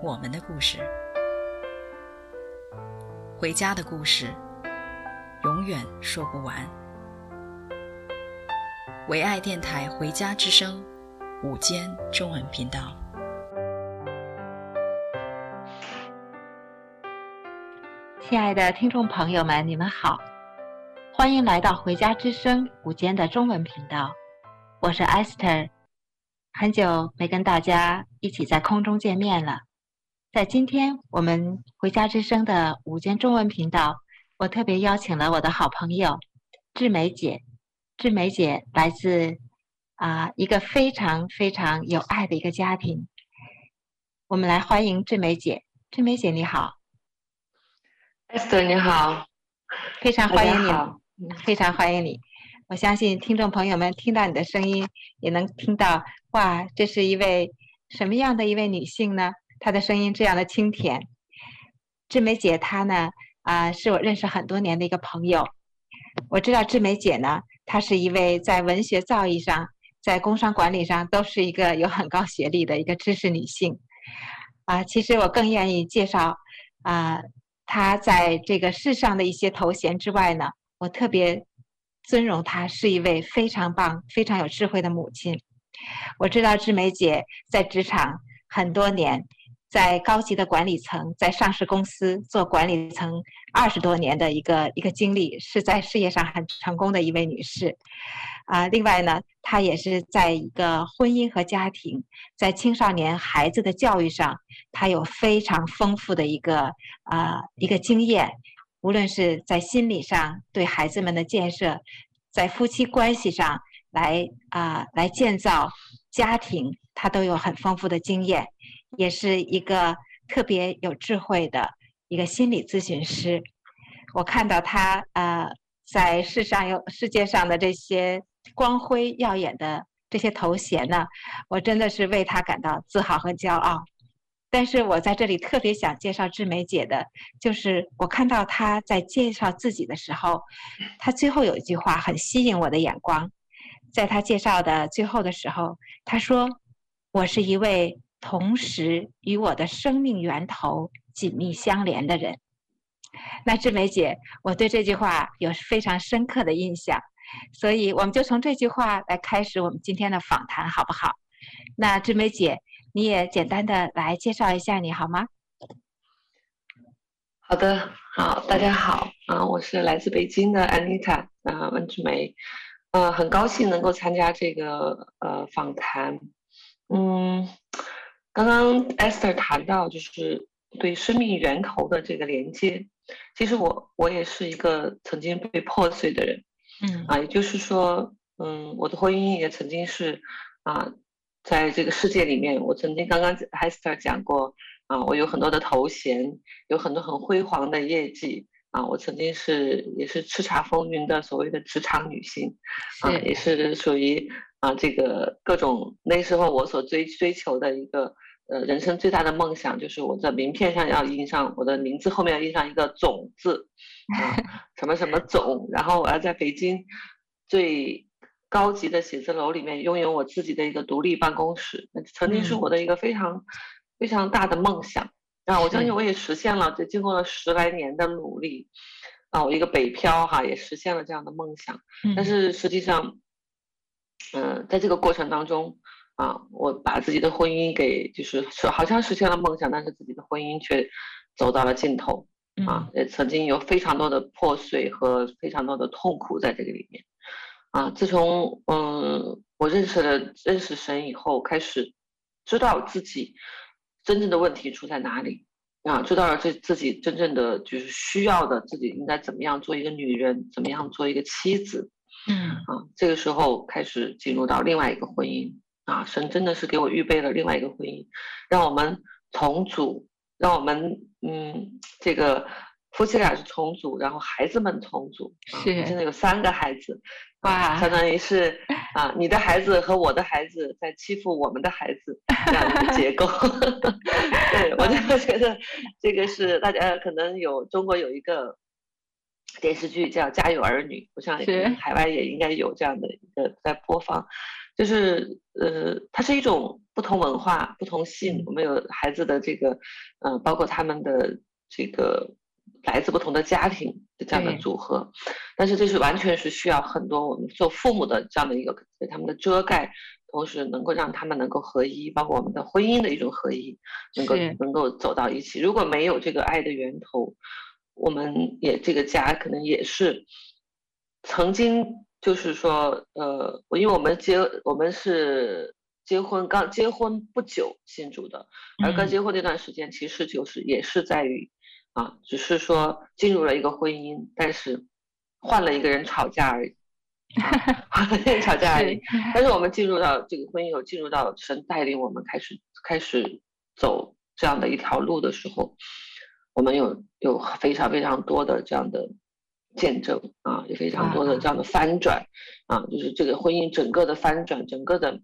我们的故事，回家的故事，永远说不完。唯爱电台《回家之声》午间中文频道，亲爱的听众朋友们，你们好，欢迎来到《回家之声》午间的中文频道。我是 Esther，很久没跟大家一起在空中见面了。在今天我们回家之声的午间中文频道，我特别邀请了我的好朋友志梅姐。志梅姐来自啊、呃、一个非常非常有爱的一个家庭。我们来欢迎志梅姐。志梅姐你好，Esther 你好，非常欢迎你，非常欢迎你。我相信听众朋友们听到你的声音，也能听到哇，这是一位什么样的一位女性呢？她的声音这样的清甜。志梅姐她呢啊、是我认识很多年的一个朋友。我知道志梅姐呢，她是一位在文学造诣上，在工商管理上都是一个有很高学历的一个知识女性。啊、其实我更愿意介绍啊、她在这个世上的一些头衔之外呢，我特别。尊荣她是一位非常棒、非常有智慧的母亲。我知道志梅姐在职场很多年，在高级的管理层，在上市公司做管理层二十多年的一个一个经历，是在事业上很成功的一位女士。啊，另外呢，她也是在一个婚姻和家庭，在青少年孩子的教育上，她有非常丰富的一个啊一个经验。无论是在心理上对孩子们的建设，在夫妻关系上来啊、来建造家庭，他都有很丰富的经验，也是一个特别有智慧的一个心理咨询师。我看到他、呃、在世上有世界上的这些光辉耀眼的这些头衔呢，我真的是为他感到自豪和骄傲。但是我在这里特别想介绍志梅姐的，就是我看到她在介绍自己的时候，她最后有一句话很吸引我的眼光，在她介绍的最后的时候，她说：“我是一位同时与我的生命源头紧密相连的人。”那志梅姐，我对这句话有非常深刻的印象，所以我们就从这句话来开始我们今天的访谈，好不好？那志梅姐。你也简单的来介绍一下你好吗？好的，好，大家好，啊，我是来自北京的 Anita，啊，温志梅，呃，很高兴能够参加这个呃访谈。嗯，刚刚 Esther 谈到就是对生命源头的这个连接，其实我我也是一个曾经被破碎的人，嗯，啊，也就是说，嗯，我的婚姻也曾经是啊。在这个世界里面，我曾经刚刚 Hester 讲过啊，我有很多的头衔，有很多很辉煌的业绩啊。我曾经是也是叱咤风云的所谓的职场女性，啊，也是属于啊这个各种那时候我所追追求的一个呃人生最大的梦想，就是我在名片上要印上我的名字后面要印上一个总字，啊，什么什么总，然后我要在北京最。高级的写字楼里面拥有我自己的一个独立办公室，那曾经是我的一个非常、嗯、非常大的梦想。啊，我相信我也实现了，这经过了十来年的努力，啊，我一个北漂哈也实现了这样的梦想。但是实际上，嗯、呃，在这个过程当中，啊，我把自己的婚姻给就是说好像实现了梦想，但是自己的婚姻却走到了尽头。啊，也曾经有非常多的破碎和非常多的痛苦在这个里面。啊，自从嗯我认识了认识神以后，开始知道自己真正的问题出在哪里啊，知道了这自己真正的就是需要的，自己应该怎么样做一个女人，怎么样做一个妻子，嗯啊，这个时候开始进入到另外一个婚姻啊，神真的是给我预备了另外一个婚姻，让我们重组，让我们嗯这个。夫妻俩是重组，然后孩子们重组，是现在有三个孩子，哇，相当于是啊，你的孩子和我的孩子在欺负我们的孩子这样的结构。对，我就觉得这个是大家可能有中国有一个电视剧叫《家有儿女》，我想海外也应该有这样的一个在播放，就是呃，它是一种不同文化、不同性，我们有孩子的这个，嗯、呃，包括他们的这个。来自不同的家庭的这样的组合，但是这是完全是需要很多我们做父母的这样的一个给他们的遮盖，同时能够让他们能够合一，包括我们的婚姻的一种合一，能够能够走到一起。如果没有这个爱的源头，我们也这个家可能也是曾经就是说，呃，我因为我们结我们是结婚刚结婚不久信主的，而刚结婚那段时间其实就是也是在于。啊，只是说进入了一个婚姻，但是换了一个人吵架而已，换了一个人吵架而已。但是我们进入到这个婚姻，有进入到神带领我们开始开始走这样的一条路的时候，我们有有非常非常多的这样的见证啊，有非常多的这样的翻转啊，就是这个婚姻整个的翻转，整个的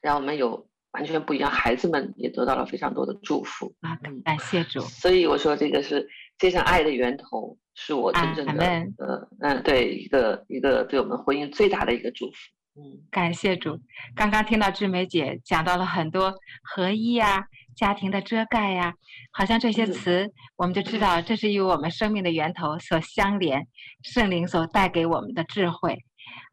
让我们有。完全不一样，孩子们也得到了非常多的祝福啊！感谢主。所以我说，这个是接上爱的源头，是我真正的呃嗯，对一个一个对我们婚姻最大的一个祝福。嗯，感谢主。刚刚听到志梅姐讲到了很多合一呀、家庭的遮盖呀，好像这些词，我们就知道这是与我们生命的源头所相连，圣灵所带给我们的智慧。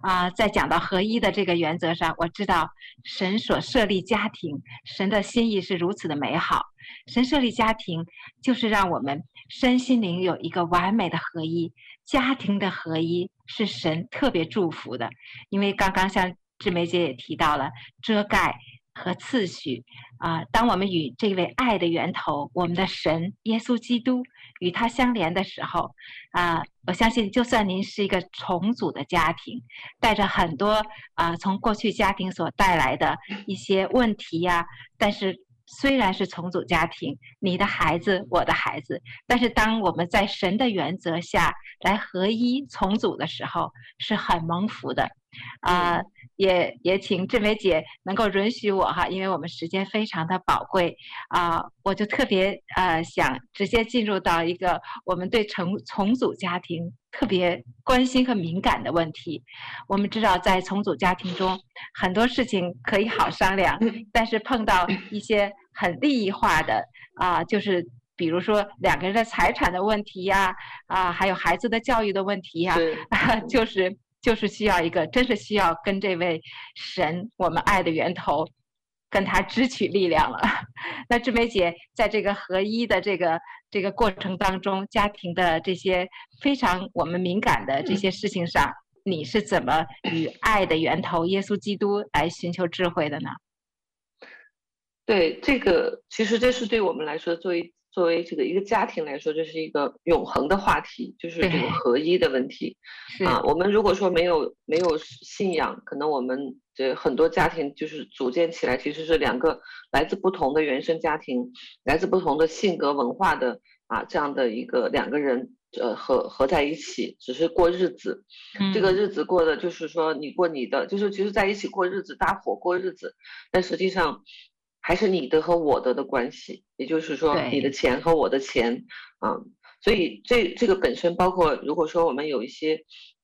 啊，在讲到合一的这个原则上，我知道神所设立家庭，神的心意是如此的美好。神设立家庭，就是让我们身心灵有一个完美的合一。家庭的合一是神特别祝福的，因为刚刚像志梅姐也提到了遮盖和次序啊。当我们与这位爱的源头，我们的神耶稣基督。与他相连的时候，啊，我相信，就算您是一个重组的家庭，带着很多啊，从过去家庭所带来的一些问题呀，但是虽然是重组家庭，你的孩子，我的孩子，但是当我们在神的原则下来合一重组的时候，是很蒙福的，啊。也也请志梅姐能够允许我哈，因为我们时间非常的宝贵啊，我就特别呃想直接进入到一个我们对重重组家庭特别关心和敏感的问题。我们知道在重组家庭中很多事情可以好商量，但是碰到一些很利益化的啊，就是比如说两个人的财产的问题呀，啊，还有孩子的教育的问题呀，就是。就是需要一个，真是需要跟这位神，我们爱的源头，跟他支取力量了。那志梅姐在这个合一的这个这个过程当中，家庭的这些非常我们敏感的这些事情上，你是怎么与爱的源头耶稣基督来寻求智慧的呢？对，这个其实这是对我们来说作为。作为这个一个家庭来说，这是一个永恒的话题，就是这个合一的问题 啊。我们如果说没有没有信仰，可能我们这很多家庭就是组建起来，其实是两个来自不同的原生家庭，来自不同的性格文化的啊这样的一个两个人呃合合在一起，只是过日子。这个日子过的就是说你过你的，就是其实在一起过日子，搭伙过日子，但实际上。还是你的和我的的关系，也就是说你的钱和我的钱，啊，所以这这个本身包括，如果说我们有一些，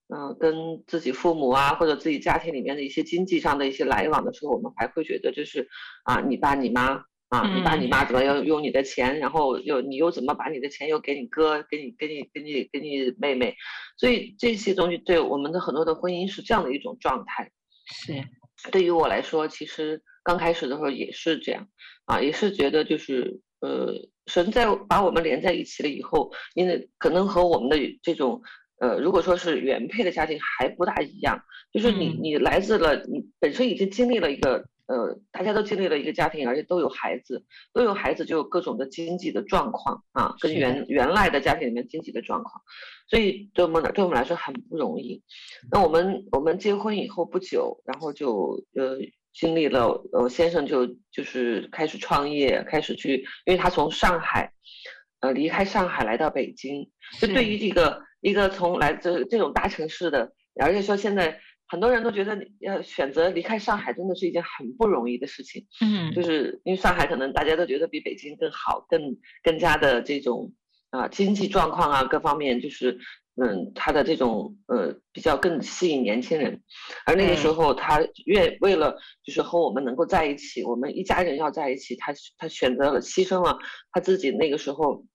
嗯、呃，跟自己父母啊或者自己家庭里面的一些经济上的一些来往的时候，我们还会觉得就是啊，你爸你妈啊，你爸你妈怎么要用你的钱，然后又你又怎么把你的钱又给你哥，给你给你给你给你妹妹，所以这些东西对我们的很多的婚姻是这样的一种状态。是，对于我来说，其实。刚开始的时候也是这样，啊，也是觉得就是，呃，神在把我们连在一起了以后，因为可能和我们的这种，呃，如果说是原配的家庭还不大一样，就是你你来自了，你本身已经经历了一个，呃，大家都经历了一个家庭，而且都有孩子，都有孩子就有各种的经济的状况啊，跟原原来的家庭里面经济的状况，所以对我们来对我们来说很不容易。那我们我们结婚以后不久，然后就呃。经历了，我先生就就是开始创业，开始去，因为他从上海，呃，离开上海来到北京，就对于这个一个从来这这种大城市的，而且说现在很多人都觉得要选择离开上海，真的是一件很不容易的事情。嗯，就是因为上海可能大家都觉得比北京更好，更更加的这种啊、呃、经济状况啊各方面就是。嗯，他的这种呃比较更吸引年轻人，而那个时候他愿为了就是和我们能够在一起，我们一家人要在一起，他他选择了牺牲了他自己那个时候，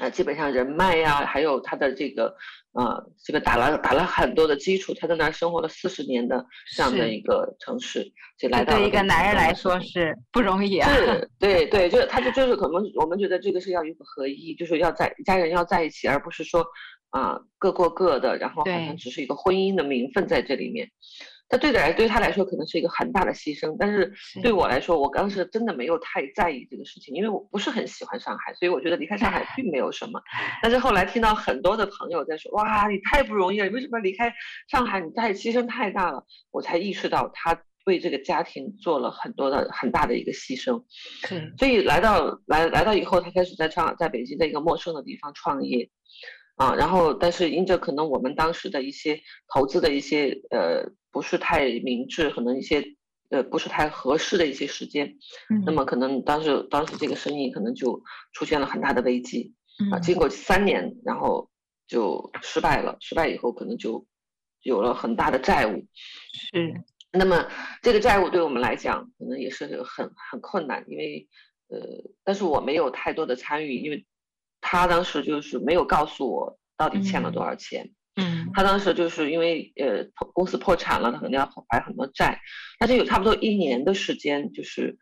呃基本上人脉呀，还有他的这个呃这个打了打了很多的基础，他在那儿生活了四十年的这样的一个城市，就来到。对一个男人来说是不容易啊。是，对对，就他就就是可能我们觉得这个是要一个合一，就是要在一家人要在一起，而不是说。啊，各过各的，然后好像只是一个婚姻的名分在这里面。他对的来对他来说可能是一个很大的牺牲，但是对我来说，我当时真的没有太在意这个事情，因为我不是很喜欢上海，所以我觉得离开上海并没有什么。但是后来听到很多的朋友在说，哇，你太不容易了，你为什么离开上海？你太牺牲太大了，我才意识到他为这个家庭做了很多的很大的一个牺牲。所以来到来来到以后，他开始在上，在北京的一个陌生的地方创业。啊，然后但是因着可能我们当时的一些投资的一些呃不是太明智，可能一些呃不是太合适的一些时间，嗯，那么可能当时当时这个生意可能就出现了很大的危机，啊，经过三年，然后就失败了，失败以后可能就有了很大的债务，是，那么这个债务对我们来讲可能也是很很困难，因为呃，但是我没有太多的参与，因为。他当时就是没有告诉我到底欠了多少钱。嗯，他当时就是因为呃公司破产了，他肯定要还很多债，但是有差不多一年的时间，就是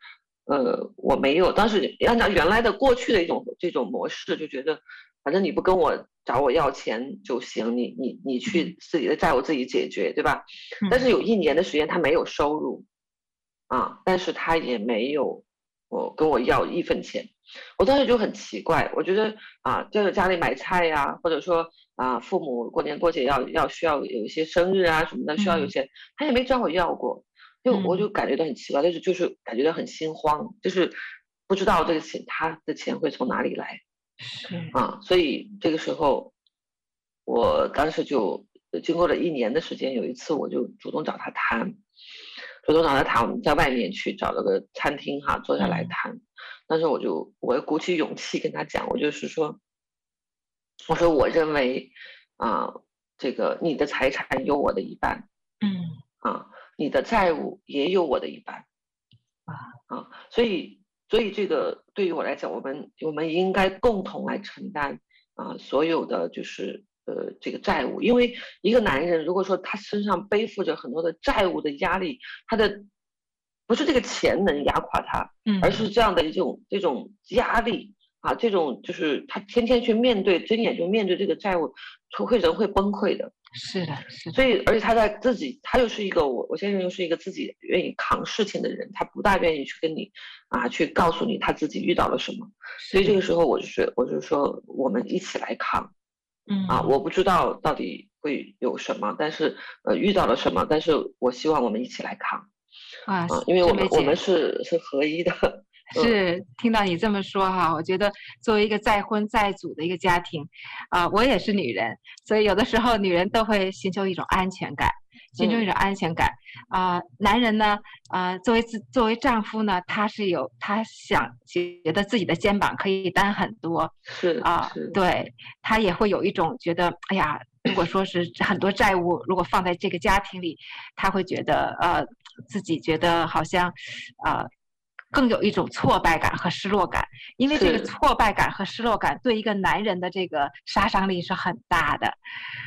呃我没有，当时按照原来的过去的一种这种模式，就觉得反正你不跟我找我要钱就行，你你你去自己的债务自己解决，对吧？但是有一年的时间他没有收入，啊，但是他也没有我跟我要一分钱。我当时就很奇怪，我觉得啊，就是家里买菜呀，或者说啊，父母过年过节要要需要有一些生日啊什么的，需要有钱，他也没找我要过，就我就感觉到很奇怪，就是就是感觉到很心慌，就是不知道这个钱他的钱会从哪里来，啊，所以这个时候，我当时就经过了一年的时间，有一次我就主动找他谈，主动找他谈，我们在外面去找了个餐厅哈，坐下来谈。但是我就我鼓起勇气跟他讲，我就是说，我说我认为啊，这个你的财产有我的一半，嗯，啊，你的债务也有我的一半，啊啊，所以所以这个对于我来讲，我们我们应该共同来承担啊所有的就是呃这个债务，因为一个男人如果说他身上背负着很多的债务的压力，他的。不是这个钱能压垮他，而是这样的一种这种压力啊，这种就是他天天去面对，睁眼就面对这个债务，会人会崩溃的。是的，是的。所以，而且他在自己，他又是一个我，我先生又是一个自己愿意扛事情的人，他不大愿意去跟你啊，去告诉你他自己遇到了什么。所以这个时候，我就是，我就说，我们一起来扛。嗯啊，我不知道到底会有什么，但是呃，遇到了什么，但是我希望我们一起来扛。啊，因为我们我们是是合一的，是听到你这么说哈，我觉得作为一个再婚再组的一个家庭，啊，我也是女人，所以有的时候女人都会寻求一种安全感，寻求一种安全感啊。男人呢，啊，作为自作为丈夫呢，他是有他想觉得自己的肩膀可以担很多，是啊，对他也会有一种觉得，哎呀，如果说是很多债务如果放在这个家庭里，他会觉得呃。自己觉得好像，呃，更有一种挫败感和失落感，因为这个挫败感和失落感对一个男人的这个杀伤力是很大的，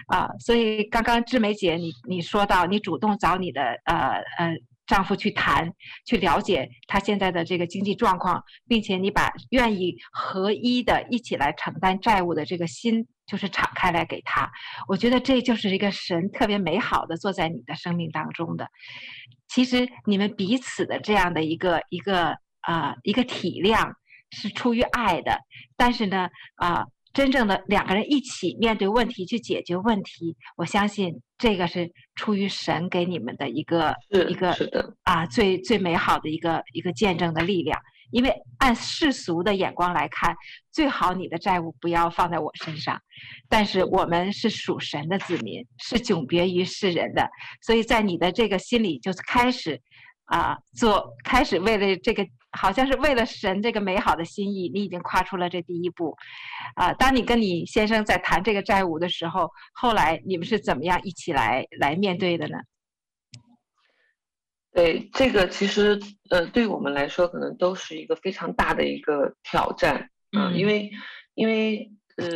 啊、呃，所以刚刚志梅姐你你说到你主动找你的呃呃丈夫去谈，去了解他现在的这个经济状况，并且你把愿意合一的一起来承担债务的这个心。就是敞开来给他，我觉得这就是一个神特别美好的坐在你的生命当中的。其实你们彼此的这样的一个一个啊、呃、一个体谅是出于爱的，但是呢啊、呃、真正的两个人一起面对问题去解决问题，我相信这个是出于神给你们的一个一个啊最最美好的一个一个见证的力量。因为按世俗的眼光来看，最好你的债务不要放在我身上，但是我们是属神的子民，是迥别于世人的，所以在你的这个心里就开始啊做，开始为了这个。好像是为了神这个美好的心意，你已经跨出了这第一步，啊！当你跟你先生在谈这个债务的时候，后来你们是怎么样一起来来面对的呢？对，这个其实呃，对我们来说可能都是一个非常大的一个挑战，嗯，因为因为呃，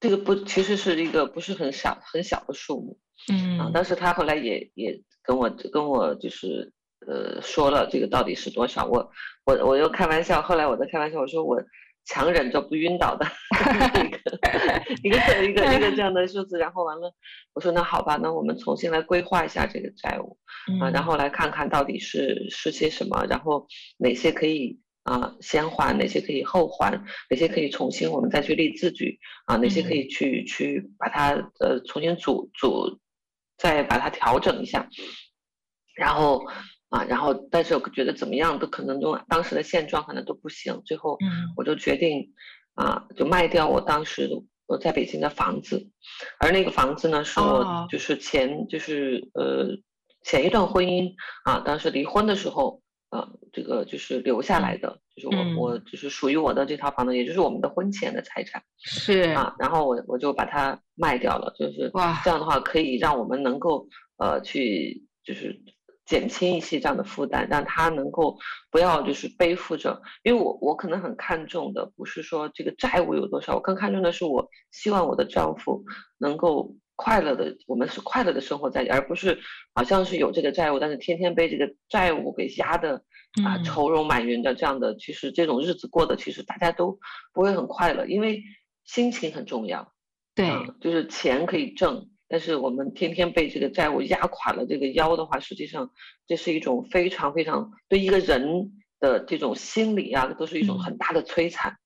这个不其实是一个不是很小很小的数目，嗯，啊，但是他后来也也跟我跟我就是。呃，说了这个到底是多少？我我我又开玩笑，后来我在开玩笑，我说我强忍着不晕倒的 一个 一个一个一个这样的数字，然后完了，我说那好吧，那我们重新来规划一下这个债务啊，然后来看看到底是是些什么，然后哪些可以啊先还，哪些可以后还，哪些可以重新我们再去立字据啊，哪些可以去去把它呃重新组组再把它调整一下，然后。啊，然后但是我觉得怎么样都可能用当时的现状可能都不行，最后我就决定，啊，就卖掉我当时我在北京的房子，而那个房子呢是我就是前就是呃前一段婚姻啊，当时离婚的时候，呃，这个就是留下来的，就是我我就是属于我的这套房子，也就是我们的婚前的财产，是。啊，然后我我就把它卖掉了，就是哇，这样的话可以让我们能够呃去就是。减轻一些这样的负担，让他能够不要就是背负着，因为我我可能很看重的不是说这个债务有多少，我更看重的是我希望我的丈夫能够快乐的，我们是快乐的生活在一起，而不是好像是有这个债务，但是天天被这个债务给压的啊愁容满云的这样的，其实这种日子过得其实大家都不会很快乐，因为心情很重要，对，嗯，就是钱可以挣。但是我们天天被这个债务压垮了这个腰的话，实际上这是一种非常非常对一个人的这种心理啊，都是一种很大的摧残，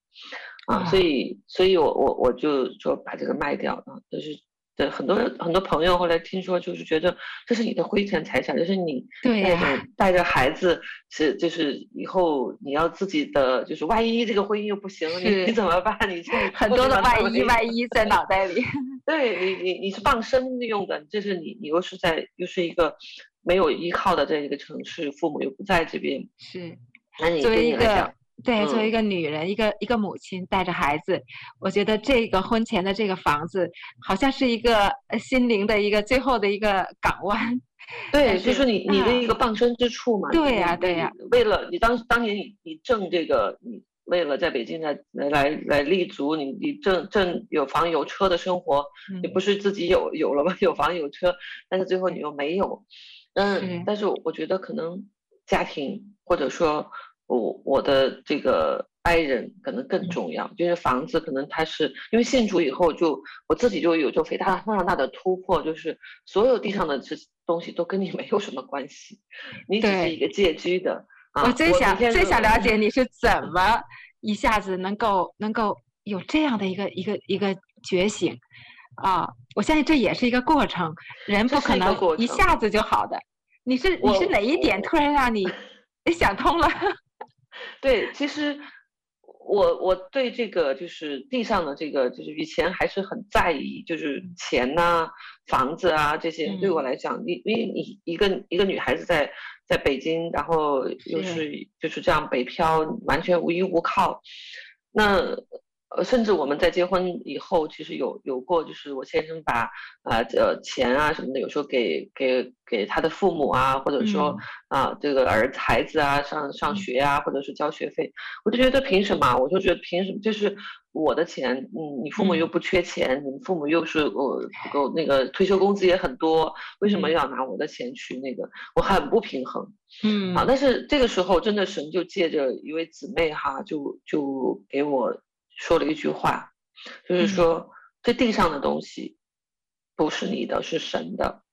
嗯、啊。所以，所以我我我就说把这个卖掉啊，就是。对，很多很多朋友后来听说，就是觉得这是你的婚前财产，就是你带着带着孩子，是就是以后你要自己的，就是万一这个婚姻又不行，你你怎么办？你很多的万一万一在脑袋里。对你你你是傍身用的，就是你你又是在又是一个没有依靠的这一个城市，父母又不在这边，是，那你作为一个。对，作为一个女人，嗯、一个一个母亲带着孩子，我觉得这个婚前的这个房子，好像是一个心灵的一个最后的一个港湾。对，就是你你的一个傍身之处嘛。对呀，对呀。为了你当当年你你挣这个，你为了在北京来来来立足，你你挣挣有房有车的生活，你不是自己有有了吗？有房有车，但是最后你又没有。嗯，但是我觉得可能家庭或者说。我我的这个爱人可能更重要，就是房子可能它是因为信主以后就我自己就有就非常非常大的突破，就是所有地上的这东西都跟你没有什么关系，你只是一个借居的。我最想最想了解你是怎么一下子能够能够有这样的一个一个一个觉醒啊！我相信这也是一个过程，人不可能一下子就好的。你是你是哪一点突然让你想通了？对，其实我我对这个就是地上的这个，就是以前还是很在意，就是钱呐、啊、房子啊这些，对我来讲，因因为你一个一个女孩子在在北京，然后又是就是这样北漂，完全无依无靠，那。呃，甚至我们在结婚以后，其实有有过，就是我先生把啊呃钱啊什么的，有时候给给给他的父母啊，或者说啊这个儿子孩子啊上上学啊，或者是交学费，我就觉得凭什么？我就觉得凭什么？就是我的钱，嗯，你父母又不缺钱，你父母又是我不够那个退休工资也很多，为什么要拿我的钱去那个？我很不平衡，嗯。啊，但是这个时候真的神就借着一位姊妹哈，就就给我。说了一句话，就是说，这地上的东西不是你的，是神的，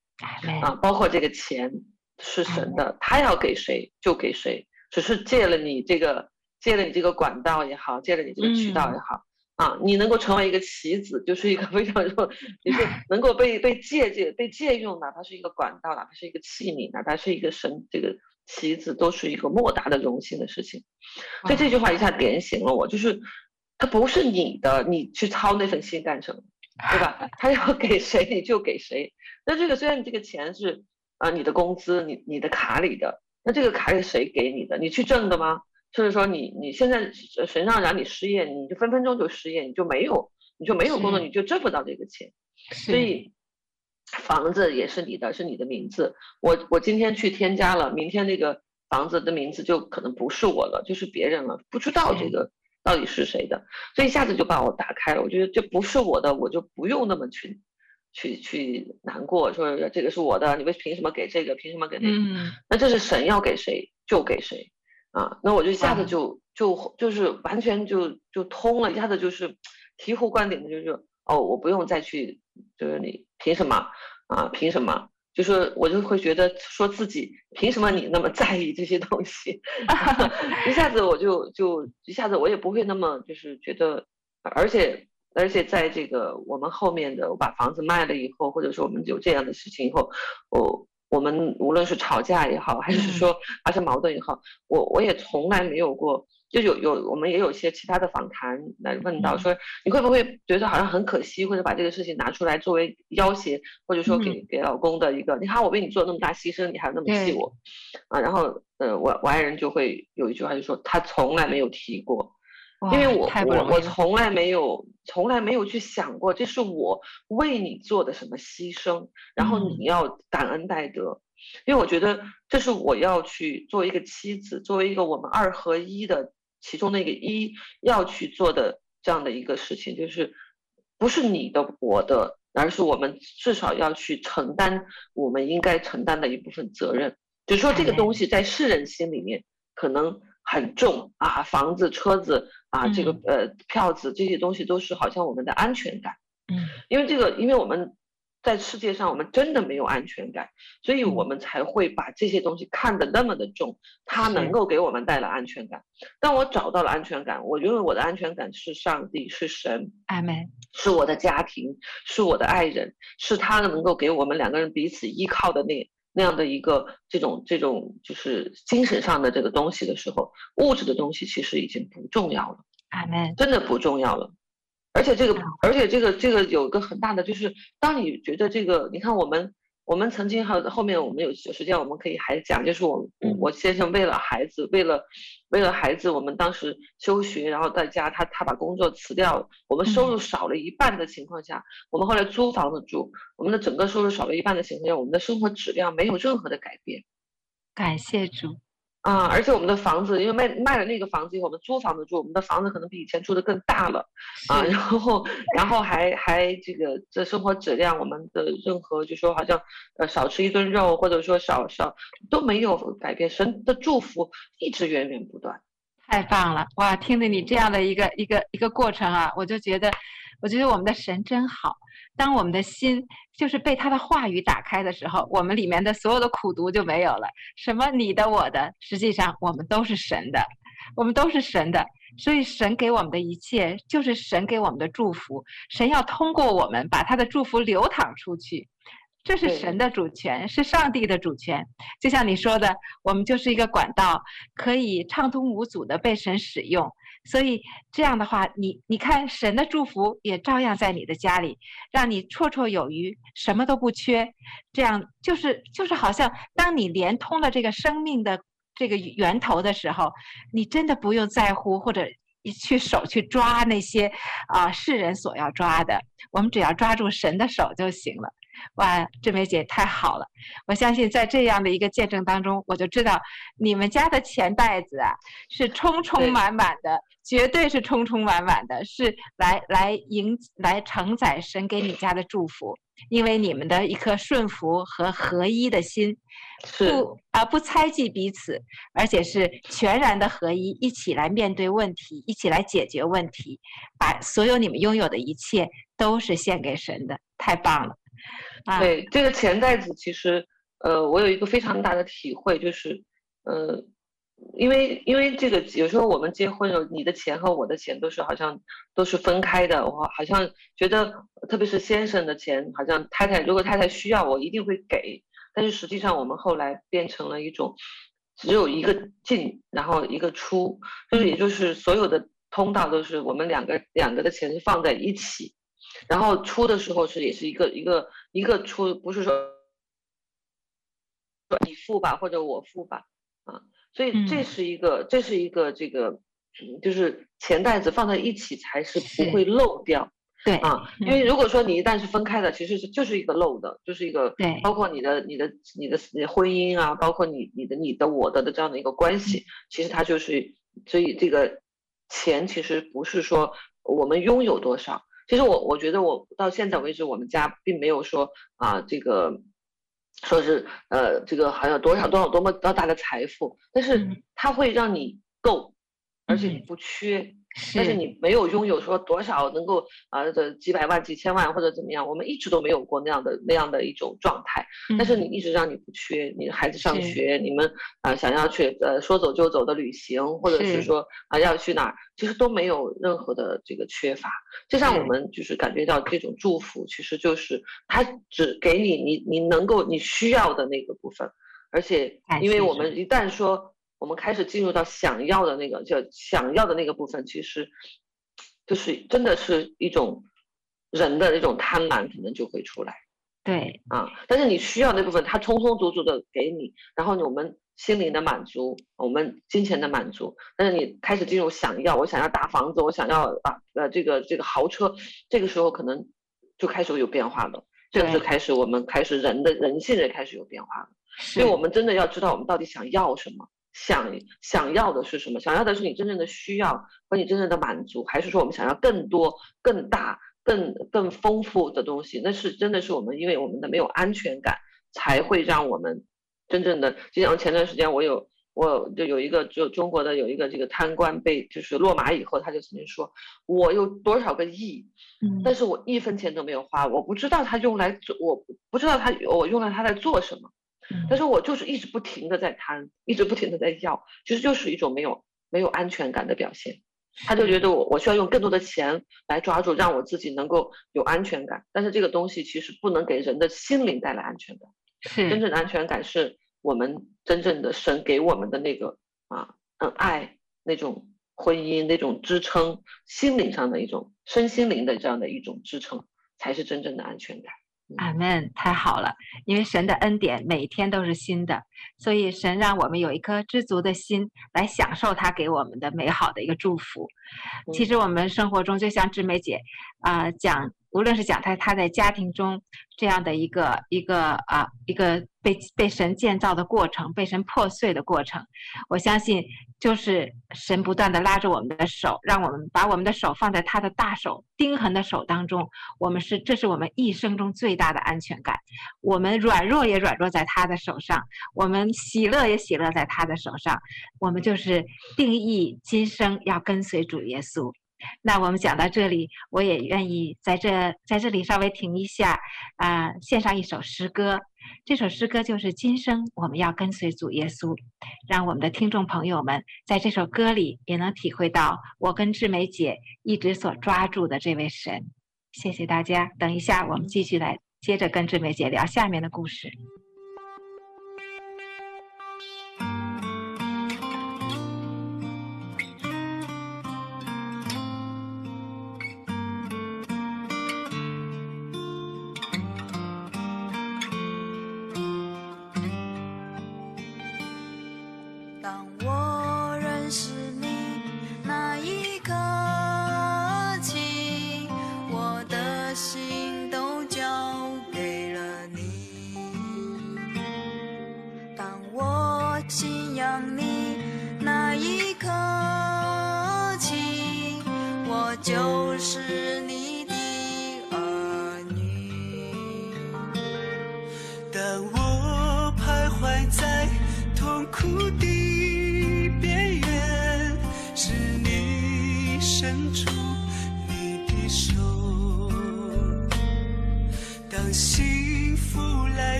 啊，包括这个钱是神的，他要给谁就给谁，只是借了你这个，借了你这个管道也好，借了你这个渠道也好，啊，你能够成为一个棋子，就是一个 非常重，也是能够被被借借被借用，哪怕是一个管道，哪怕是一个器皿，哪怕是一个神，这个棋子都是一个莫大的荣幸的事情。所以这句话一下点醒了我，就是它不是你的，你去操那份心干什么，对吧？他要给谁你就给谁。那这个虽然你这个钱是啊你的工资，你你的卡里的，那这个卡是谁给你的？你去挣的吗？甚至说你你现在神上让你失业，你就分分钟就失业，你就没有你就没有工作，你就挣不到这个钱。所以房子也是你的，是你的名字。我我今天去添加了，明天那个房子的名字就可能不是我了，就是别人了，不知道这个到底是谁的。所以一下子就把我打开了。我觉得这不是我的，我就不用那么去去去难过，说这个是我的，你为凭什么给这个？凭什么给那个？嗯，那这是神要给谁就给谁。啊，那我就一下子就就就是完全就就通了，一下子就是醍醐灌顶的，就是哦，我不用再去，就是你凭什么啊？凭什么？就是我就会觉得说自己凭什么你那么在意这些东西？一下子我就就一下子我也不会那么就是觉得，而且而且在这个我们后面的我把房子卖了以后，或者说我们有这样的事情以后，我。我们无论是吵架也好，还是说发生矛盾也好，我我也从来没有过，就有有我们也有一些其他的访谈来问到说，你会不会觉得好像很可惜，或者把这个事情拿出来作为要挟，或者说给给老公的一个，你看我为你做那么大牺牲，你还那么气我，啊，然后呃我我爱人就会有一句话就说他从来没有提过。因为我我我从来没有从来没有去想过，这是我为你做的什么牺牲，然后你要感恩戴德，因为我觉得这是我要去作为一个妻子，作为一个我们二合一的其中的一个一要去做的这样的一个事情，就是不是你的我的，而是我们至少要去承担我们应该承担的一部分责任。就是说这个东西在世人心里面可能很重啊，房子车子。啊，这个呃票子这些东西都是好像我们的安全感，嗯，因为这个，因为我们在世界上我们真的没有安全感，所以我们才会把这些东西看得那么的重，它能够给我们带来安全感。当我找到了安全感，我认为我的安全感是上帝，是神，阿门，是我的家庭，是我的爱人，是他能够给我们两个人彼此依靠的那。那样的一个这种这种就是精神上的这个东西的时候，物质的东西其实已经不重要了，阿门，真的不重要了。而且这个，而且这个这个有一个很大的就是，当你觉得这个，你看我们。我们曾经还有后面我们有有时间，我们可以还讲，就是我我先生为了孩子，为了为了孩子，我们当时休学，然后在家，他他把工作辞掉了，我们收入少了一半的情况下，我们后来租房子住，我们的整个收入少了一半的情况下，我们的生活质量没有任何的改变。感谢主。啊，而且我们的房子，因为卖卖了那个房子以后，我们租房子住，我们的房子可能比以前住的更大了，啊，然后然后还还这个这生活质量，我们的任何就说好像呃少吃一顿肉，或者说少少都没有改变，神的祝福一直源源不断。太棒了，哇！听着你这样的一个一个一个过程啊，我就觉得，我觉得我们的神真好。当我们的心就是被他的话语打开的时候，我们里面的所有的苦毒就没有了。什么你的我的，实际上我们都是神的，我们都是神的。所以神给我们的一切，就是神给我们的祝福。神要通过我们把他的祝福流淌出去，这是神的主权，是上帝的主权。就像你说的，我们就是一个管道，可以畅通无阻的被神使用。所以这样的话，你你看，神的祝福也照样在你的家里，让你绰绰有余，什么都不缺。这样就是就是好像，当你连通了这个生命的这个源头的时候，你真的不用在乎或者去手去抓那些啊、世人所要抓的，我们只要抓住神的手就行了。哇，志梅姐太好了！我相信在这样的一个见证当中，我就知道你们家的钱袋子啊是充充满满的，绝对是充充满满的，是来来迎来承载神给你家的祝福，因为你们的一颗顺服和合一的心，不啊不猜忌彼此，而且是全然的合一，一起来面对问题，一起来解决问题，把所有你们拥有的一切都是献给神的，太棒了。对这个钱袋子，其实，呃，我有一个非常大的体会，就是，呃，因为因为这个有时候我们结婚了，你的钱和我的钱都是好像都是分开的，我好像觉得，特别是先生的钱，好像太太如果太太需要，我一定会给。但是实际上我们后来变成了一种，只有一个进，然后一个出，就是也就是所有的通道都是我们两个两个的钱是放在一起，然后出的时候是也是一个一个一个出，不是说你付吧或者我付吧，啊。所以这是一个，嗯、这是一个这个，就是钱袋子放在一起才是不会漏掉。对啊，因为如果说你一旦是分开的，其实是就是一个漏的，就是一个对，包括你的你的你的你的婚姻啊，包括你你的你的我的的这样的一个关系，其实它就是，所以这个钱其实不是说我们拥有多少，其实我我觉得我到现在为止，我们家并没有说啊这个。说是呃，这个好像多少多少多么多大的财富，但是它会让你够，而且你不缺。但是你没有拥有说多少能够啊这几百万几千万或者怎么样，我们一直都没有过那样的那样的一种状态。但是你一直让你不缺，你孩子上学，你们啊想要去呃说走就走的旅行，或者是说啊要去哪儿，其实都没有任何的这个缺乏。就像我们就是感觉到这种祝福，其实就是他只给你你你能够你需要的那个部分，而且因为我们一旦说。我们开始进入到想要的那个，就想要的那个部分，其实就是真的是一种人的那种贪婪，可能就会出来。对啊，但是你需要那部分，他充充足足的给你，然后呢，我们心灵的满足，我们金钱的满足。但是你开始进入想要，我想要大房子，我想要啊呃这个这个豪车，这个时候可能就开始有变化了。这个是开始我们开始人的人性也开始有变化了。所以我们真的要知道我们到底想要什么。想想要的是什么？想要的是你真正的需要和你真正的满足，还是说我们想要更多、更大、更更丰富的东西？那是真的是我们因为我们的没有安全感，才会让我们真正的。就像前段时间我有我就有一个就中国的有一个这个贪官被就是落马以后，他就曾经说，我有多少个亿，但是我一分钱都没有花，我不知道他用来做，我不知道他我用来他在做什么。但是我就是一直不停的在贪，一直不停的在要，其实就是一种没有没有安全感的表现。他就觉得我我需要用更多的钱来抓住，让我自己能够有安全感。但是这个东西其实不能给人的心灵带来安全感。真正的安全感是我们真正的神给我们的那个啊嗯爱，那种婚姻那种支撑，心灵上的一种身心灵的这样的一种支撑，才是真正的安全感。阿门，太好了，因为神的恩典每天都是新的，所以神让我们有一颗知足的心来享受他给我们的美好的一个祝福。其实我们生活中就像志梅姐啊、呃、讲。无论是讲他他在家庭中这样的一个一个啊一个被被神建造的过程，被神破碎的过程，我相信就是神不断的拉着我们的手，让我们把我们的手放在他的大手钉痕的手当中。我们是这是我们一生中最大的安全感。我们软弱也软弱在他的手上，我们喜乐也喜乐在他的手上。我们就是定义今生要跟随主耶稣。那我们讲到这里，我也愿意在这在这里稍微停一下，啊、献上一首诗歌。这首诗歌就是今生我们要跟随主耶稣，让我们的听众朋友们在这首歌里也能体会到我跟志梅姐一直所抓住的这位神。谢谢大家，等一下我们继续来接着跟志梅姐聊下面的故事。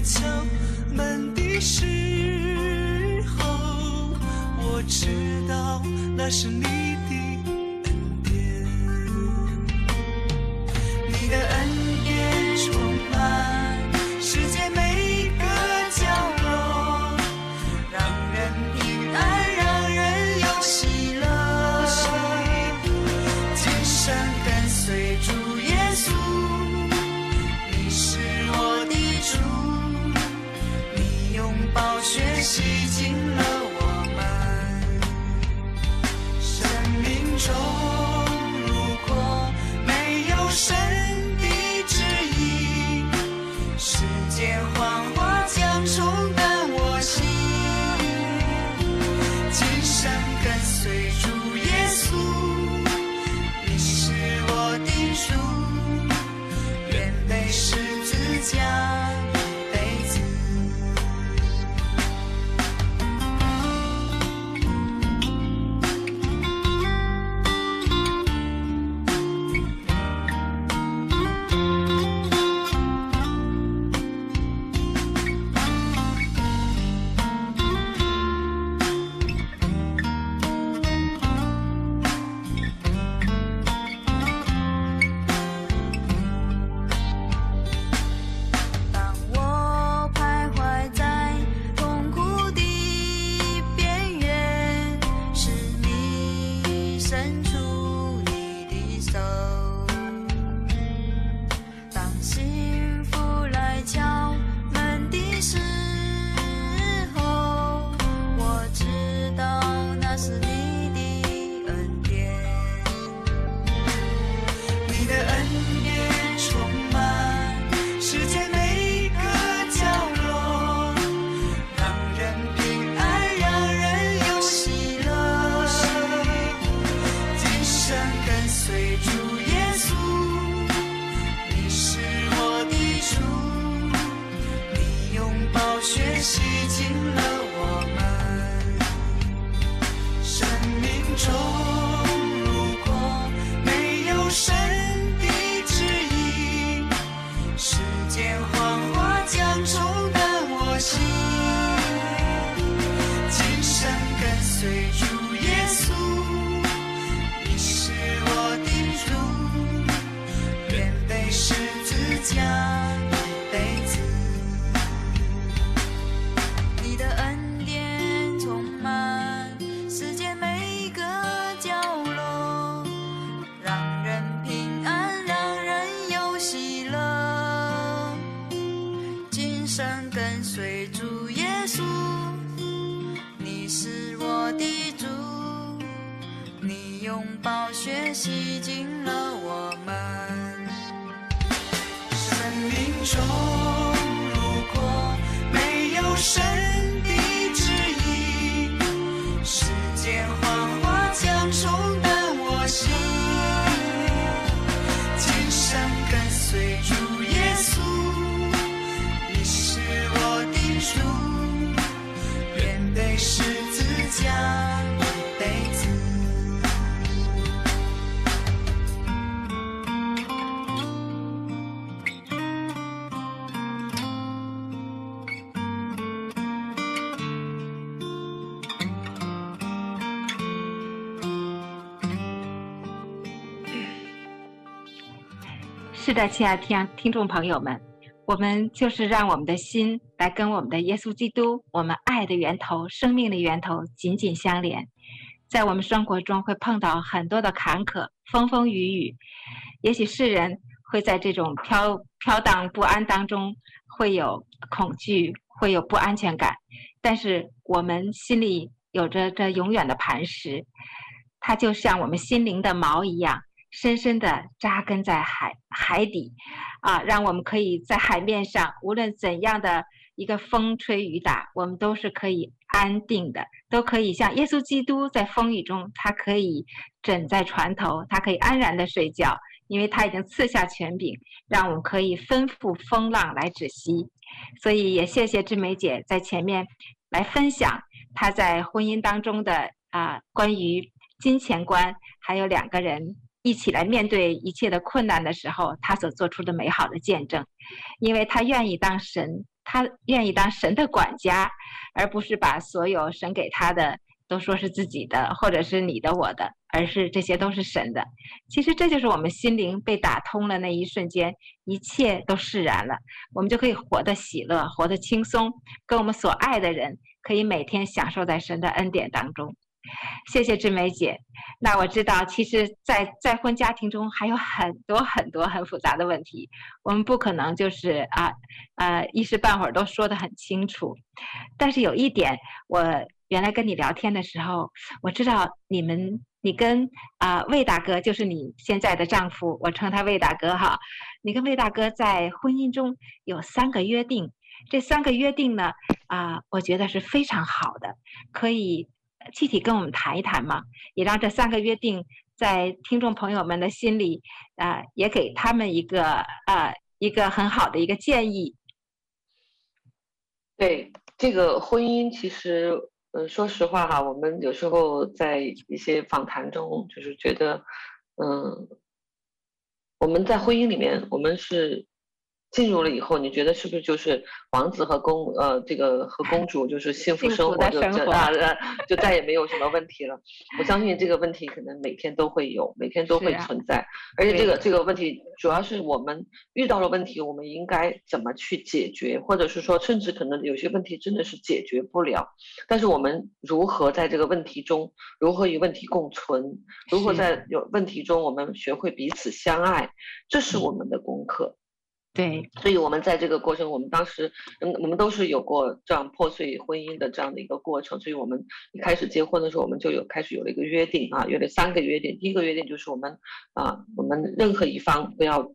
敲门的时候我知道那是你是的，亲爱的听听众朋友们，我们就是让我们的心来跟我们的耶稣基督，我们爱的源头、生命的源头紧紧相连。在我们生活中会碰到很多的坎坷、风风雨雨，也许世人会在这种飘飘荡不安当中会有恐惧，会有不安全感。但是我们心里有着这永远的磐石，它就像我们心灵的锚一样。深深地扎根在海海底，啊，让我们可以在海面上，无论怎样的一个风吹雨打，我们都是可以安定的，都可以像耶稣基督在风雨中，他可以枕在船头，他可以安然的睡觉，因为他已经赐下权柄，让我们可以吩咐风浪来止息。所以也谢谢志梅姐在前面来分享她在婚姻当中的啊，关于金钱观，还有两个人。一起来面对一切的困难的时候，他所做出的美好的见证，因为他愿意当神，他愿意当神的管家，而不是把所有神给他的都说是自己的，或者是你的、我的，而是这些都是神的。其实这就是我们心灵被打通了那一瞬间，一切都释然了，我们就可以活得喜乐，活得轻松，跟我们所爱的人可以每天享受在神的恩典当中。谢谢志梅姐。那我知道，其实在，再婚家庭中还有很多很多很复杂的问题，我们不可能就是啊呃一时半会儿都说得很清楚。但是有一点，我原来跟你聊天的时候，我知道你们，你跟啊、魏大哥，就是你现在的丈夫，我称他魏大哥哈。你跟魏大哥在婚姻中有三个约定，这三个约定呢，啊、我觉得是非常好的，可以。具体跟我们谈一谈嘛，也让这三个约定在听众朋友们的心里，啊、呃，也给他们一个啊、呃、一个很好的一个建议。对这个婚姻，其实，嗯、呃，说实话哈，我们有时候在一些访谈中，就是觉得，嗯、我们在婚姻里面，我们是。进入了以后，你觉得是不是就是王子和公呃这个和公主就是 幸福生活就啊就再也没有什么问题了？我相信这个问题可能每天都会有，每天都会存在。啊、而且这个这个问题主要是我们遇到了问题，我们应该怎么去解决，或者是说甚至可能有些问题真的是解决不了，但是我们如何在这个问题中如何与问题共存，如何在有问题中我们学会彼此相爱，这是我们的功课。对，所以我们在这个过程，我们当时，嗯，我们都是有过这样破碎婚姻的这样的一个过程，所以我们一开始结婚的时候，我们就有开始有了一个约定啊，有了三个约定。第一个约定就是我们啊，我们任何一方不要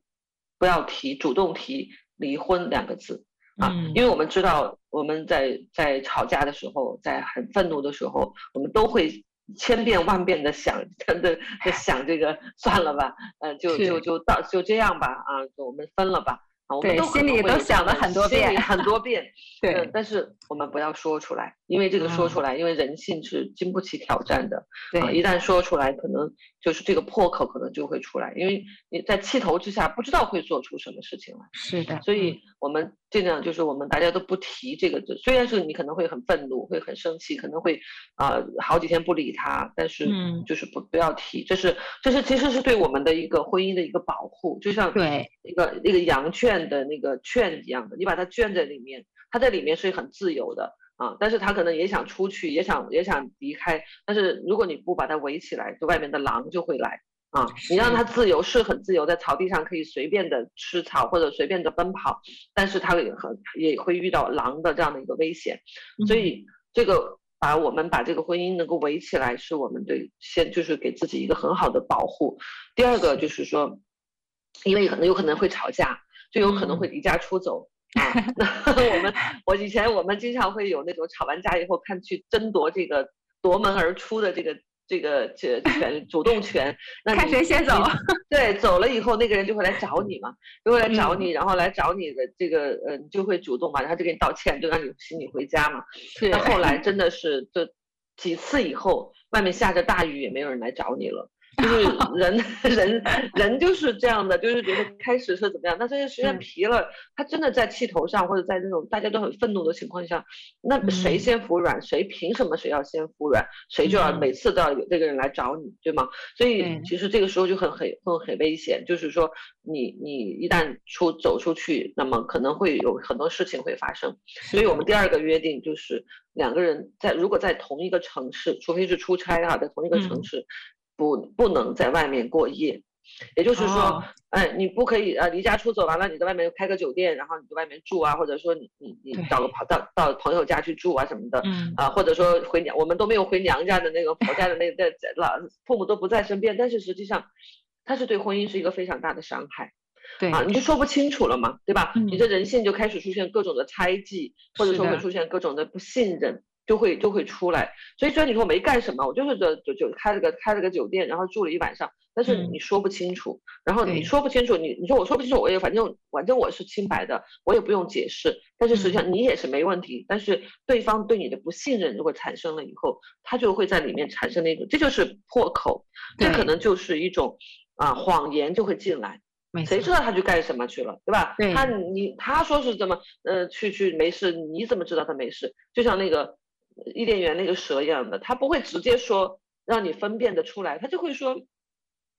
不要提主动提离婚两个字啊，因为我们知道我们在在吵架的时候，在很愤怒的时候，我们都会千遍万遍的想，真的在想这个算了吧，呃，就就就到就这样吧啊，就我们分了吧。啊，我们都心里都想了很多遍，很多遍。对、呃，但是我们不要说出来，因为这个说出来，嗯、因为人性是经不起挑战的。对、呃，一旦说出来，可能就是这个破口可能就会出来，因为你在气头之下，不知道会做出什么事情来。是的，所以我们尽量就是我们大家都不提这个字，虽然是你可能会很愤怒，会很生气，可能会啊、呃、好几天不理他，但是就是不不要提，这是这是其实是对我们的一个婚姻的一个保护，就像对一个那个羊圈。的那个圈一样的，你把它圈在里面，它在里面是很自由的啊，但是他可能也想出去，也想也想离开，但是如果你不把它围起来，就外面的狼就会来啊。你让它自由是很自由，在草地上可以随便的吃草或者随便的奔跑，但是它也很也会遇到狼的这样的一个危险，所以这个把我们把这个婚姻能够围起来，是我们对先就是给自己一个很好的保护。第二个就是说，因为可能有可能会吵架。就有可能会离家出走！我们我以前我们经常会有那种吵完架以后看去争夺这个夺门而出的这个这个这权主动权，那看谁先走。对，走了以后那个人就会来找你嘛，就会来找你，嗯、然后来找你的这个呃，你就会主动嘛，然后就给你道歉，就让你请你回家嘛。是。那后来真的是就几次以后，外面下着大雨也没有人来找你了。就是人 人人就是这样的，就是觉得开始是怎么样，但是时间皮了，他真的在气头上或者在那种大家都很愤怒的情况下，那谁先服软，谁凭什么谁要先服软，谁就要每次都要有这个人来找你，对吗？所以其实这个时候就很很很很危险，就是说你你一旦出走出去，那么可能会有很多事情会发生。所以我们第二个约定就是两个人在如果在同一个城市，除非是出差哈，在同一个城市。不，不能在外面过夜，也就是说，哦、哎，你不可以呃离家出走完了，你在外面开个酒店，然后你在外面住啊，或者说你你你找个跑到到朋友家去住啊什么的，嗯。啊，或者说回娘，我们都没有回娘家的那个婆家的那在老父母都不在身边，但是实际上，它是对婚姻是一个非常大的伤害，对。啊，你就说不清楚了嘛，对吧？嗯、你这人性就开始出现各种的猜忌，或者说会出现各种的不信任。就会就会出来，所以虽然你说我没干什么，我就是这就就开了个开了个酒店，然后住了一晚上，但是你说不清楚，嗯、然后你说不清楚，你你说我说不清楚，我也反正反正我是清白的，我也不用解释，但是实际上你也是没问题，嗯、但是对方对你的不信任如果产生了以后，他就会在里面产生那种，这就是破口，这可能就是一种啊谎言就会进来，谁知道他去干什么去了，对吧？对。他你他说是怎么呃去去没事，你怎么知道他没事？就像那个。伊甸园那个蛇一样的，他不会直接说让你分辨得出来，他就会说，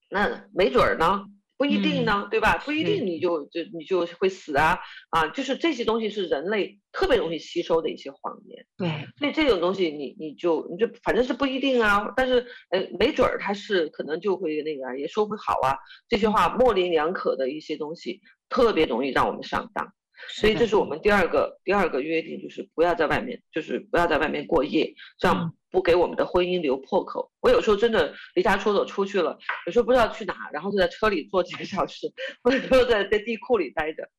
那没准儿呢。不一定呢，嗯、对吧？不一定你就就你就会死啊啊！就是这些东西是人类特别容易吸收的一些谎言。对，所以这种东西你你就你就反正是不一定啊，但是呃没准儿他是可能就会那个也说不好啊。这些话模棱两可的一些东西特别容易让我们上当。所以这是我们第二个第二个约定，就是不要在外面，就是不要在外面过夜，这样不给我们的婚姻留破口。我有时候真的离家出走出去了，有时候不知道去哪，然后就在车里坐几个小时，或者说在在地库里待着，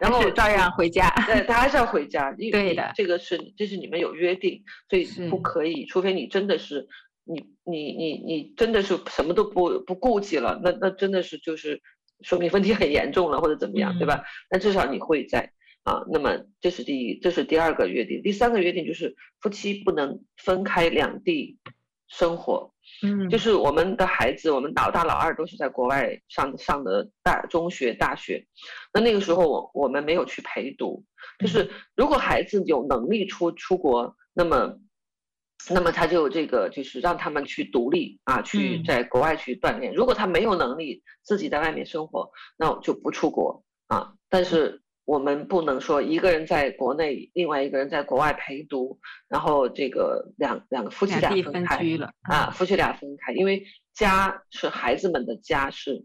然后照样回家。对，他还是要回家。对的，这个是这是你们有约定，所以不可以，除非你真的是你你你你真的是什么都不不顾及了，那那真的是就是。说明问题很严重了，或者怎么样，对吧？那至少你会在啊。那么这是第一，这是第二个约定。第三个约定就是夫妻不能分开两地生活。嗯，就是我们的孩子，我们老大老二都是在国外上上的大中学、大学。那那个时候我我们没有去陪读。就是如果孩子有能力出出国，那么。那么他就这个就是让他们去独立啊，去在国外去锻炼。如果他没有能力自己在外面生活，那我就不出国啊。但是我们不能说一个人在国内，另外一个人在国外陪读，然后这个两两个夫妻俩分开了啊，夫妻俩分开，因为家是孩子们的家，是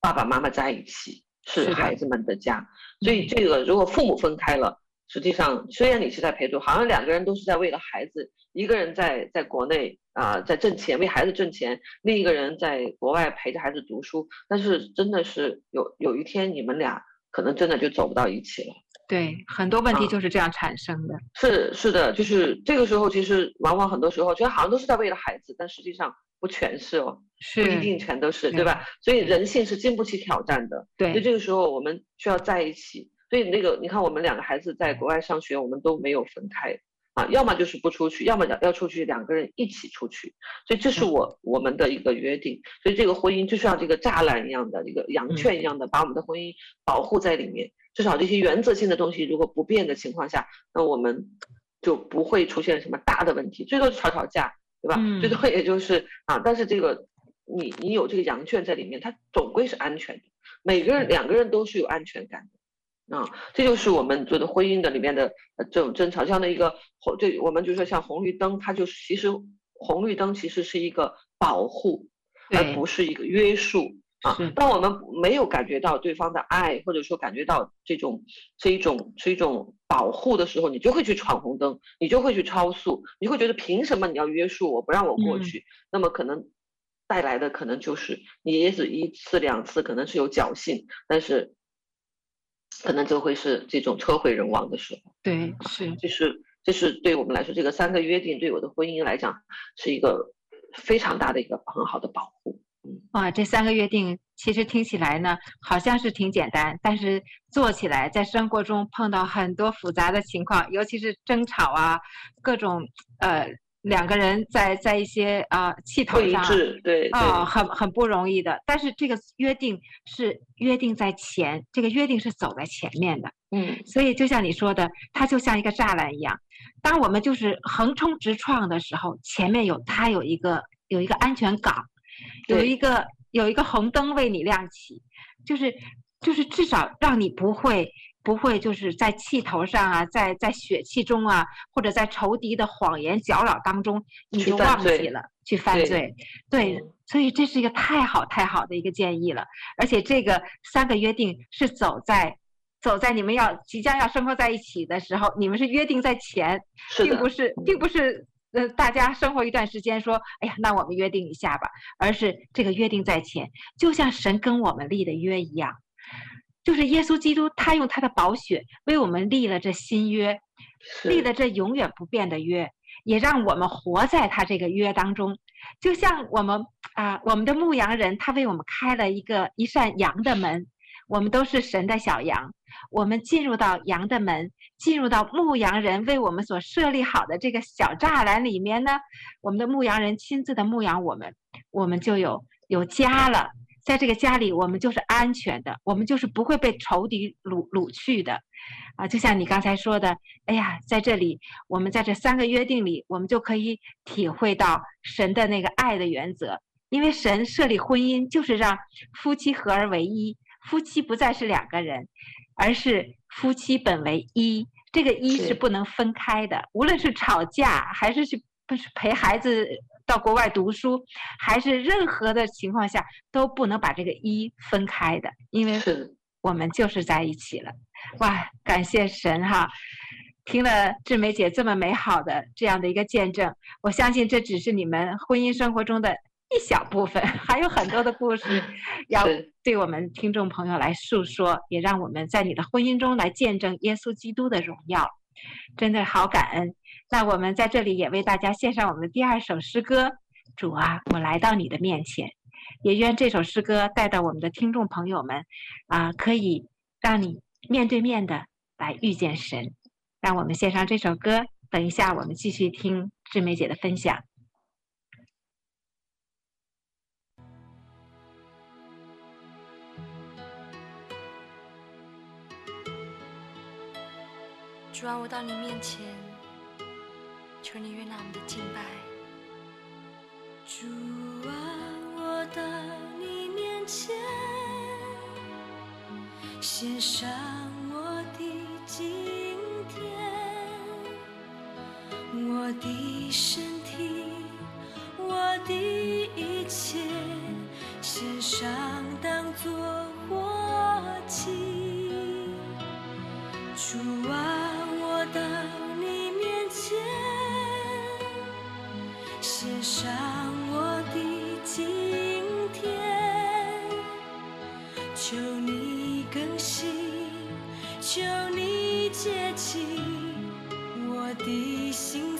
爸爸妈妈在一起是孩子们的家，所以这个如果父母分开了。实际上，虽然你是在陪读，好像两个人都是在为了孩子，一个人在在国内啊、呃，在挣钱为孩子挣钱，另一个人在国外陪着孩子读书。但是真的是有有一天你们俩可能真的就走不到一起了。对，很多问题就是这样产生的。啊、是是的，就是这个时候，其实往往很多时候觉得好像都是在为了孩子，但实际上不全是哦，是不一定全都是，对吧？所以人性是经不起挑战的。对，所以这个时候我们需要在一起。所以那个，你看我们两个孩子在国外上学，我们都没有分开啊，要么就是不出去，要么要出去，两个人一起出去。所以这是我我们的一个约定。所以这个婚姻就像这个栅栏一样的，一个羊圈一样的，把我们的婚姻保护在里面。至少这些原则性的东西如果不变的情况下，那我们就不会出现什么大的问题，最多是吵吵架，对吧？最多也就是啊，但是这个你你有这个羊圈在里面，它总归是安全的，每个人两个人都是有安全感的。啊，这就是我们做的婚姻的里面的这种争吵，这样的一个红，这我们就说像红绿灯，它就是其实红绿灯其实是一个保护，而不是一个约束啊。当我们没有感觉到对方的爱，或者说感觉到这种这一种是一种保护的时候，你就会去闯红灯，你就会去超速，你会觉得凭什么你要约束我，不让我过去？嗯、那么可能带来的可能就是你也许一次两次可能是有侥幸，但是。可能就会是这种车毁人亡的时候。对，是，就是就是对我们来说，这个三个约定对我的婚姻来讲是一个非常大的一个很好的保护。嗯，哇，这三个约定其实听起来呢，好像是挺简单，但是做起来在生活中碰到很多复杂的情况，尤其是争吵啊，各种呃。两个人在在一些啊、呃、气头上，对啊、哦，很很不容易的。但是这个约定是约定在前，这个约定是走在前面的。嗯，所以就像你说的，它就像一个栅栏一样。当我们就是横冲直撞的时候，前面有它有一个有一个安全港，有一个有一个红灯为你亮起，就是就是至少让你不会。不会就是在气头上啊，在在血气中啊，或者在仇敌的谎言搅扰当中，你就忘记了去犯罪。对，所以这是一个太好太好的一个建议了。而且这个三个约定是走在走在你们要即将要生活在一起的时候，你们是约定在前，并不是并不是呃大家生活一段时间说，哎呀，那我们约定一下吧，而是这个约定在前，就像神跟我们立的约一样。就是耶稣基督，他用他的宝血为我们立了这新约，立了这永远不变的约，也让我们活在他这个约当中。就像我们啊，我们的牧羊人，他为我们开了一个一扇羊的门，我们都是神的小羊，我们进入到羊的门，进入到牧羊人为我们所设立好的这个小栅栏里面呢，我们的牧羊人亲自的牧养我们，我们就有有家了。在这个家里，我们就是安全的，我们就是不会被仇敌掳掳去的，啊，就像你刚才说的，哎呀，在这里，我们在这三个约定里，我们就可以体会到神的那个爱的原则，因为神设立婚姻就是让夫妻合而为一，夫妻不再是两个人，而是夫妻本为一，这个一是不能分开的，无论是吵架还是去不是陪孩子。到国外读书，还是任何的情况下都不能把这个一分开的，因为我们就是在一起了。哇，感谢神哈！听了志梅姐这么美好的这样的一个见证，我相信这只是你们婚姻生活中的一小部分，还有很多的故事 要对我们听众朋友来诉说，也让我们在你的婚姻中来见证耶稣基督的荣耀。真的好感恩。那我们在这里也为大家献上我们的第二首诗歌。主啊，我来到你的面前，也愿这首诗歌带到我们的听众朋友们啊，可以让你面对面的来遇见神。让我们献上这首歌，等一下我们继续听志梅姐的分享。主啊，我到你面前，求你悦纳我们的敬拜。主啊，我到你面前，献上我的今天，我的身体，我的一切，献上当作活祭。主啊。上我的今天，求你更新，求你洁净我的心。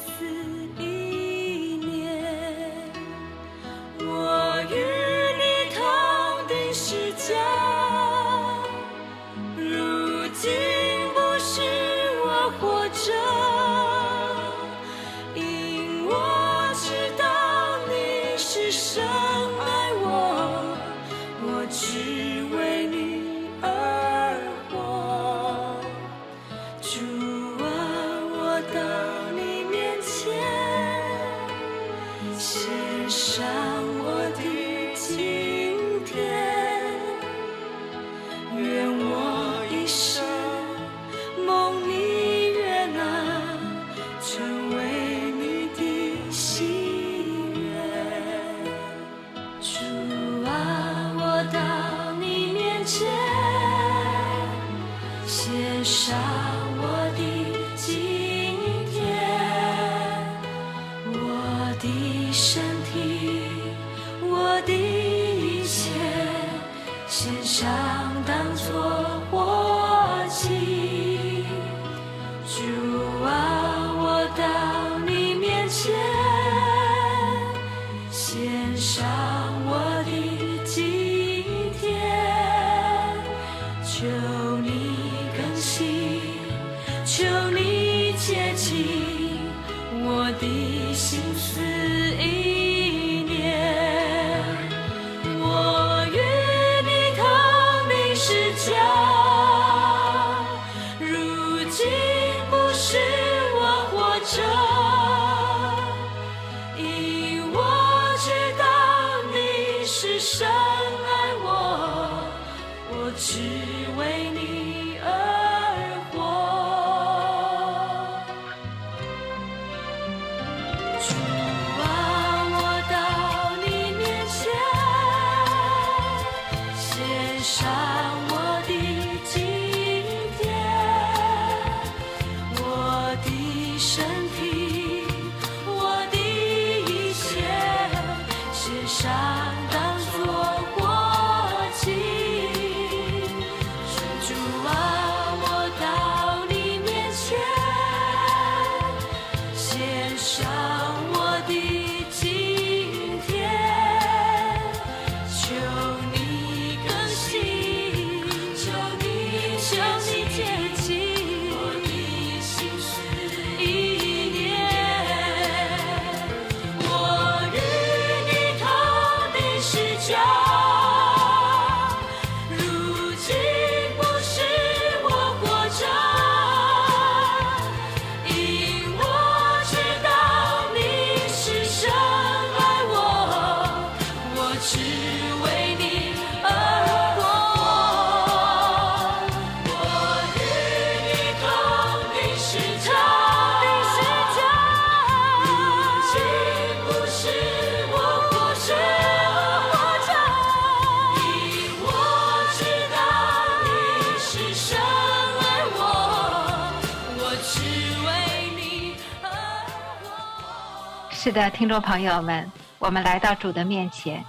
的，听众朋友们，我们来到主的面前，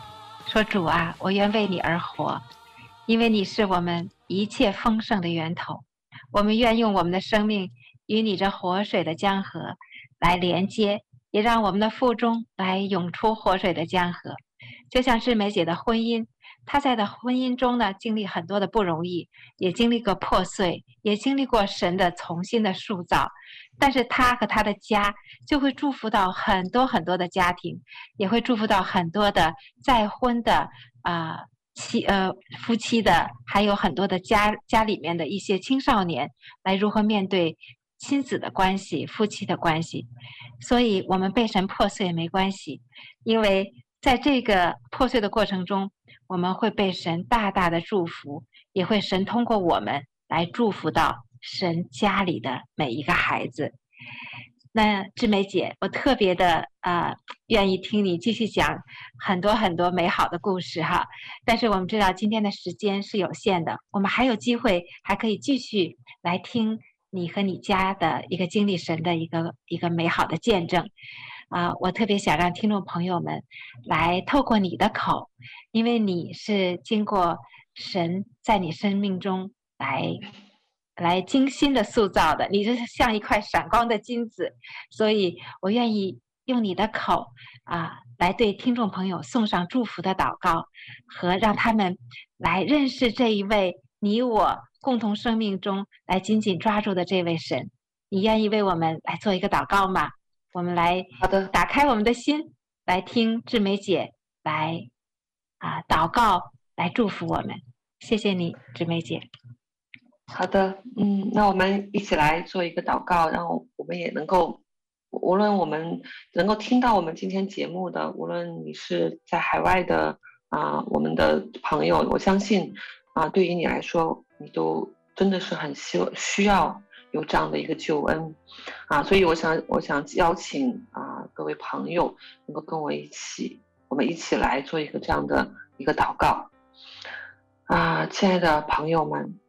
说：“主啊，我愿为你而活，因为你是我们一切丰盛的源头。我们愿用我们的生命与你这活水的江河来连接，也让我们的腹中来涌出活水的江河。就像志梅姐的婚姻，她在的婚姻中呢，经历很多的不容易，也经历过破碎，也经历过神的重新的塑造。”但是他和他的家就会祝福到很多很多的家庭，也会祝福到很多的再婚的啊、妻呃夫妻的，还有很多的家家里面的一些青少年来如何面对亲子的关系、夫妻的关系。所以，我们被神破碎也没关系，因为在这个破碎的过程中，我们会被神大大的祝福，也会神通过我们来祝福到。神家里的每一个孩子，那志梅姐，我特别的啊、呃，愿意听你继续讲很多很多美好的故事哈。但是我们知道今天的时间是有限的，我们还有机会，还可以继续来听你和你家的一个经历神的一个一个美好的见证啊、我特别想让听众朋友们来透过你的口，因为你是经过神在你生命中来。来精心的塑造的，你就是像一块闪光的金子，所以我愿意用你的口啊，来对听众朋友送上祝福的祷告，和让他们来认识这一位你我共同生命中来紧紧抓住的这位神。你愿意为我们来做一个祷告吗？我们来好的，打开我们的心，来听志梅姐来啊祷告，来祝福我们。谢谢你，志梅姐。好的，嗯，那我们一起来做一个祷告，然后我们也能够，无论我们能够听到我们今天节目的，无论你是在海外的啊、我们的朋友，我相信啊、对于你来说，你都真的是很需需要有这样的一个救恩啊，所以我想，我想邀请啊、各位朋友能够跟我一起，我们一起来做一个这样的一个祷告啊，亲爱的朋友们。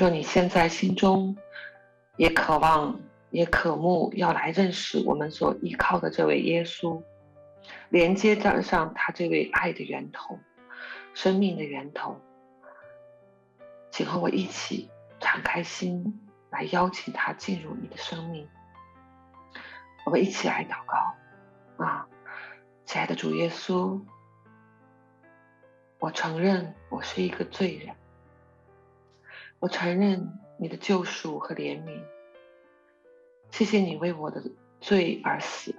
若你现在心中也渴望、也渴慕要来认识我们所依靠的这位耶稣，连接站上他这位爱的源头、生命的源头，请和我一起敞开心，来邀请他进入你的生命。我们一起来祷告啊，亲爱的主耶稣，我承认我是一个罪人。我承认你的救赎和怜悯，谢谢你为我的罪而死，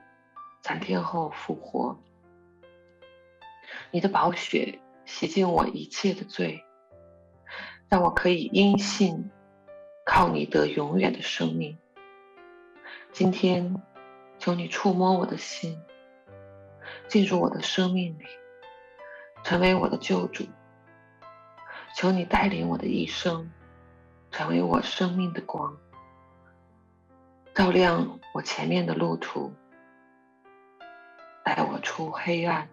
三天后复活。你的宝血洗净我一切的罪，让我可以因信靠你得永远的生命。今天，求你触摸我的心，进入我的生命里，成为我的救主。求你带领我的一生。成为我生命的光，照亮我前面的路途，带我出黑暗，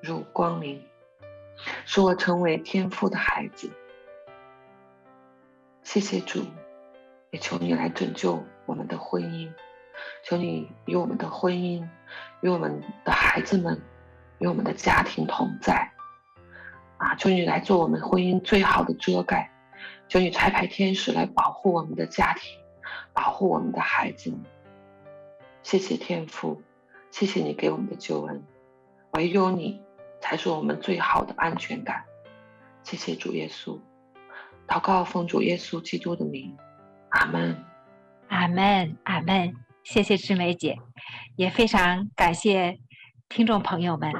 入光明，使我成为天赋的孩子。谢谢主，也求你来拯救我们的婚姻，求你与我们的婚姻，与我们的孩子们，与我们的家庭同在。啊，求你来做我们婚姻最好的遮盖。求你差派天使来保护我们的家庭，保护我们的孩子。谢谢天父，谢谢你给我们的救恩，唯有你才是我们最好的安全感。谢谢主耶稣，祷告奉主耶稣基督的名，阿门，阿门，阿门。谢谢志梅姐，也非常感谢听众朋友们，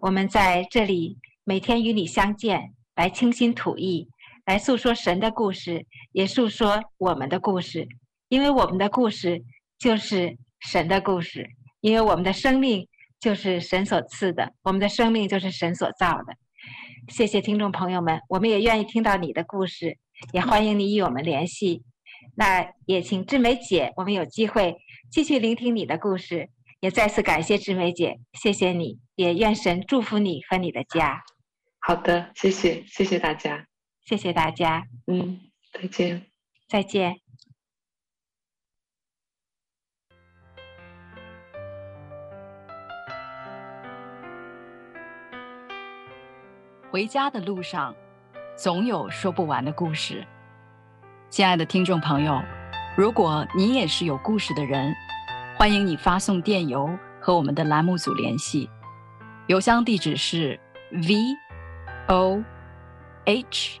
我们在这里每天与你相见，来倾心吐意。来诉说神的故事，也诉说我们的故事，因为我们的故事就是神的故事，因为我们的生命就是神所赐的，我们的生命就是神所造的。谢谢听众朋友们，我们也愿意听到你的故事，也欢迎你与我们联系。那也请志梅姐，我们有机会继续聆听你的故事。也再次感谢志梅姐，谢谢你，也愿神祝福你和你的家。好的，谢谢，谢谢大家，谢谢大家，嗯，再见，再见。回家的路上，总有说不完的故事。亲爱的听众朋友，如果你也是有故事的人，欢迎你发送电邮和我们的栏目组联系，邮箱地址是 v o h